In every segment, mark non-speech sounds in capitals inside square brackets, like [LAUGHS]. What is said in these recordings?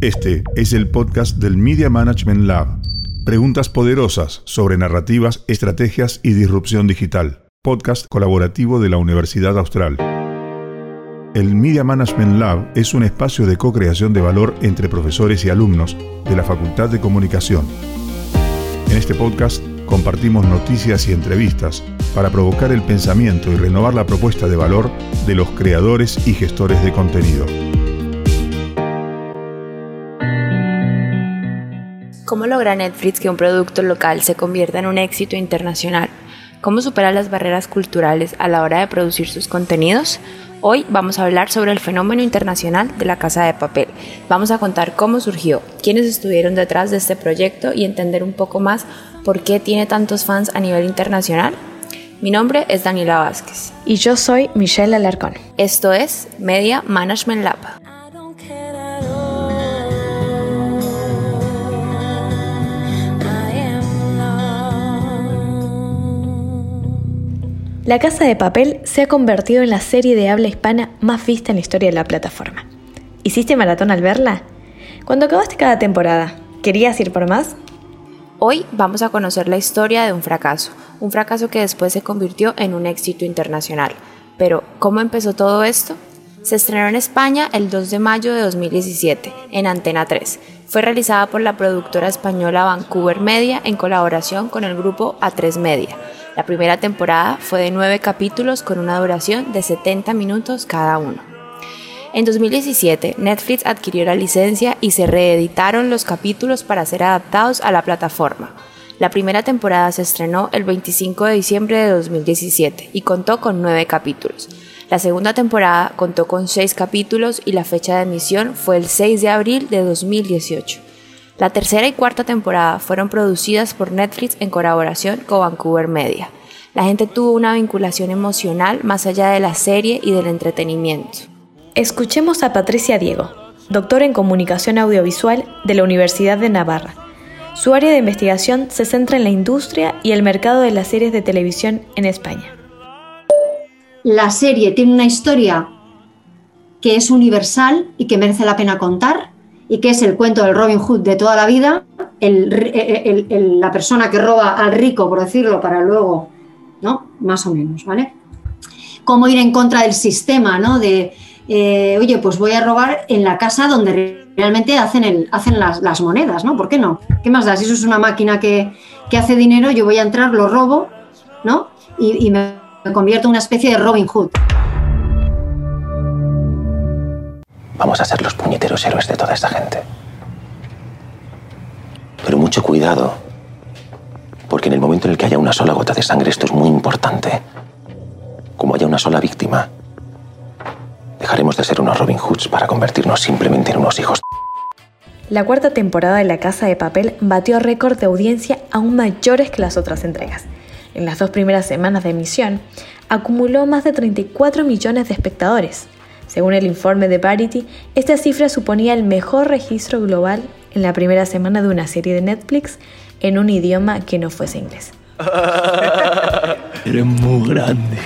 Este es el podcast del Media Management Lab. Preguntas poderosas sobre narrativas, estrategias y disrupción digital. Podcast colaborativo de la Universidad Austral. El Media Management Lab es un espacio de co-creación de valor entre profesores y alumnos de la Facultad de Comunicación. En este podcast compartimos noticias y entrevistas para provocar el pensamiento y renovar la propuesta de valor de los creadores y gestores de contenido. ¿Cómo logra Netflix que un producto local se convierta en un éxito internacional? ¿Cómo supera las barreras culturales a la hora de producir sus contenidos? Hoy vamos a hablar sobre el fenómeno internacional de la Casa de Papel. Vamos a contar cómo surgió, quiénes estuvieron detrás de este proyecto y entender un poco más por qué tiene tantos fans a nivel internacional. Mi nombre es Daniela Vázquez. Y yo soy Michelle Alarcón. Esto es Media Management Lab. La Casa de Papel se ha convertido en la serie de habla hispana más vista en la historia de la plataforma. ¿Hiciste maratón al verla? Cuando acabaste cada temporada, ¿querías ir por más? Hoy vamos a conocer la historia de un fracaso, un fracaso que después se convirtió en un éxito internacional. Pero, ¿cómo empezó todo esto? Se estrenó en España el 2 de mayo de 2017, en Antena 3. Fue realizada por la productora española Vancouver Media en colaboración con el grupo A3 Media. La primera temporada fue de nueve capítulos con una duración de 70 minutos cada uno. En 2017, Netflix adquirió la licencia y se reeditaron los capítulos para ser adaptados a la plataforma. La primera temporada se estrenó el 25 de diciembre de 2017 y contó con nueve capítulos. La segunda temporada contó con seis capítulos y la fecha de emisión fue el 6 de abril de 2018. La tercera y cuarta temporada fueron producidas por Netflix en colaboración con Vancouver Media. La gente tuvo una vinculación emocional más allá de la serie y del entretenimiento. Escuchemos a Patricia Diego, doctora en comunicación audiovisual de la Universidad de Navarra. Su área de investigación se centra en la industria y el mercado de las series de televisión en España. La serie tiene una historia que es universal y que merece la pena contar y que es el cuento del Robin Hood de toda la vida, la persona que roba al rico, por decirlo, para luego, ¿no? Más o menos, ¿vale? Cómo ir en contra del sistema, ¿no? De, eh, oye, pues voy a robar en la casa donde realmente hacen, hacen las, monedas, ¿no? ¿Por qué no? ¿Qué más da? Si eso es una máquina que, hace dinero, yo voy a entrar, lo robo, ¿no? Y me convierto en una especie de Robin Hood. Vamos a ser los puñeteros héroes de toda esta gente. Pero mucho cuidado, porque en el momento en el que haya una sola gota de sangre, esto es muy importante. Como haya una sola víctima, dejaremos de ser unos Robin Hoods para convertirnos simplemente en unos hijos. La cuarta temporada de La Casa de Papel batió récord de audiencia aún mayores que las otras entregas. En las dos primeras semanas de emisión, acumuló más de 34 millones de espectadores, según el informe de Parity, esta cifra suponía el mejor registro global en la primera semana de una serie de Netflix en un idioma que no fuese inglés. [LAUGHS] Eres muy grande.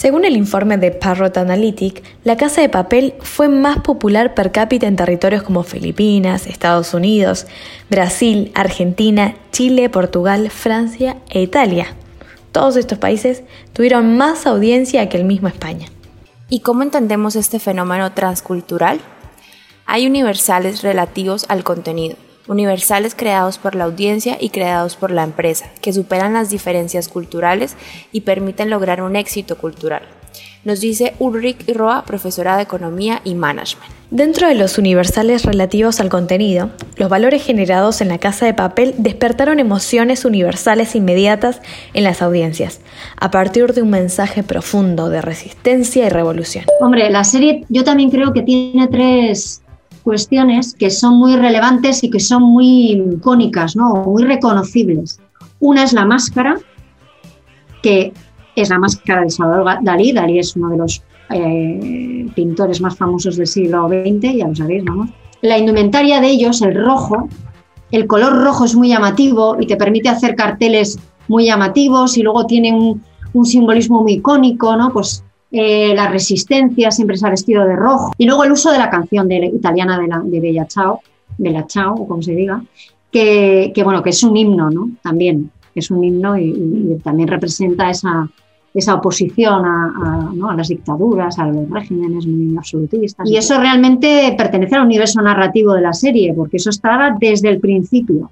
Según el informe de Parrot Analytic, la casa de papel fue más popular per cápita en territorios como Filipinas, Estados Unidos, Brasil, Argentina, Chile, Portugal, Francia e Italia. Todos estos países tuvieron más audiencia que el mismo España. ¿Y cómo entendemos este fenómeno transcultural? Hay universales relativos al contenido, universales creados por la audiencia y creados por la empresa, que superan las diferencias culturales y permiten lograr un éxito cultural. Nos dice Ulrich Roa, profesora de Economía y Management. Dentro de los universales relativos al contenido, los valores generados en la casa de papel despertaron emociones universales inmediatas en las audiencias, a partir de un mensaje profundo de resistencia y revolución. Hombre, la serie yo también creo que tiene tres cuestiones que son muy relevantes y que son muy icónicas, ¿no? muy reconocibles. Una es la máscara, que es la máscara de Salvador Dalí. Dalí es uno de los eh, pintores más famosos del siglo XX, ya lo sabéis, vamos. La indumentaria de ellos, el rojo, el color rojo es muy llamativo y te permite hacer carteles muy llamativos y luego tiene un, simbolismo muy icónico, ¿no? Pues eh, la resistencia, siempre se ha vestido de rojo. Y luego el uso de la canción de, italiana de, la, de Bella Ciao, Bella Ciao, o como se diga, que, bueno, que es un himno, ¿no? También es un himno y, también representa esa, esa oposición a, a, las dictaduras, a los regímenes muy absolutistas. Y eso realmente pertenece al universo narrativo de la serie, porque eso estaba desde el principio.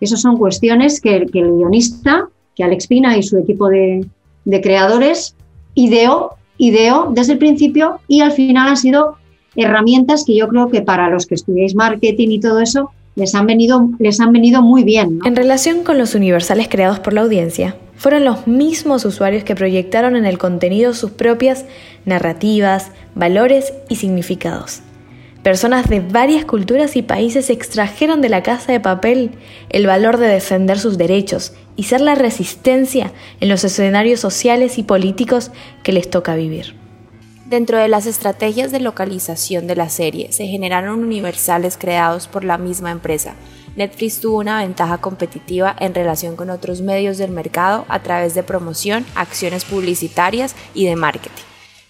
Esas son cuestiones que, que el guionista, que Alex Pina y su equipo de, de creadores ideó ideó desde el principio y al final han sido herramientas que yo creo que para los que estudiáis marketing y todo eso les han venido, les han venido muy bien. En relación con los universales creados por la audiencia, fueron los mismos usuarios que proyectaron en el contenido sus propias narrativas, valores y significados. Personas de varias culturas y países extrajeron de la casa de papel el valor de defender sus derechos y ser la resistencia en los escenarios sociales y políticos que les toca vivir. Dentro de las estrategias de localización de la serie se generaron universales creados por la misma empresa. Netflix tuvo una ventaja competitiva en relación con otros medios del mercado a través de promoción, acciones publicitarias y de marketing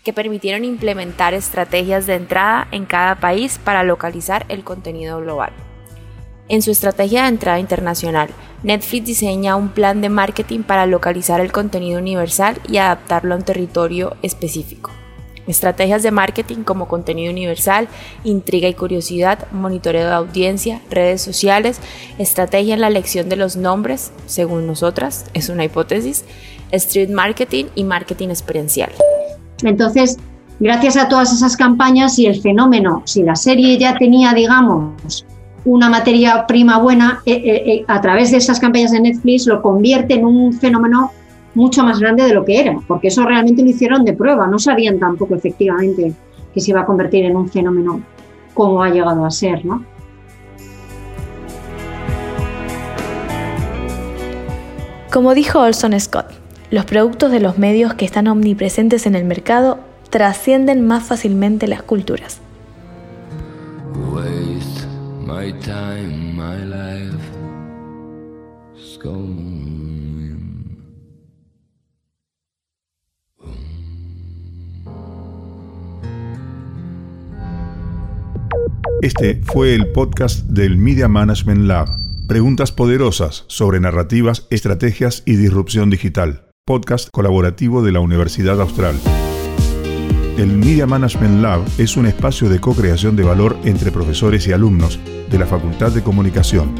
que permitieron implementar estrategias de entrada en cada país para localizar el contenido global. En su estrategia de entrada internacional, Netflix diseña un plan de marketing para localizar el contenido universal y adaptarlo a un territorio específico. Estrategias de marketing como contenido universal, intriga y curiosidad, monitoreo de audiencia, redes sociales, estrategia en la elección de los nombres, según nosotras, es una hipótesis, street marketing y marketing experiencial. Entonces, gracias a todas esas campañas y el fenómeno, si la serie ya tenía, digamos, una materia prima buena, eh, eh, eh, a través de esas campañas de Netflix lo convierte en un fenómeno mucho más grande de lo que era, porque eso realmente lo hicieron de prueba, no sabían tampoco efectivamente que se iba a convertir en un fenómeno como ha llegado a ser, ¿no? Como dijo Olson Scott, los productos de los medios que están omnipresentes en el mercado trascienden más fácilmente las culturas. Este fue el podcast del Media Management Lab. Preguntas poderosas sobre narrativas, estrategias y disrupción digital podcast colaborativo de la Universidad Austral. El Media Management Lab es un espacio de co-creación de valor entre profesores y alumnos de la Facultad de Comunicación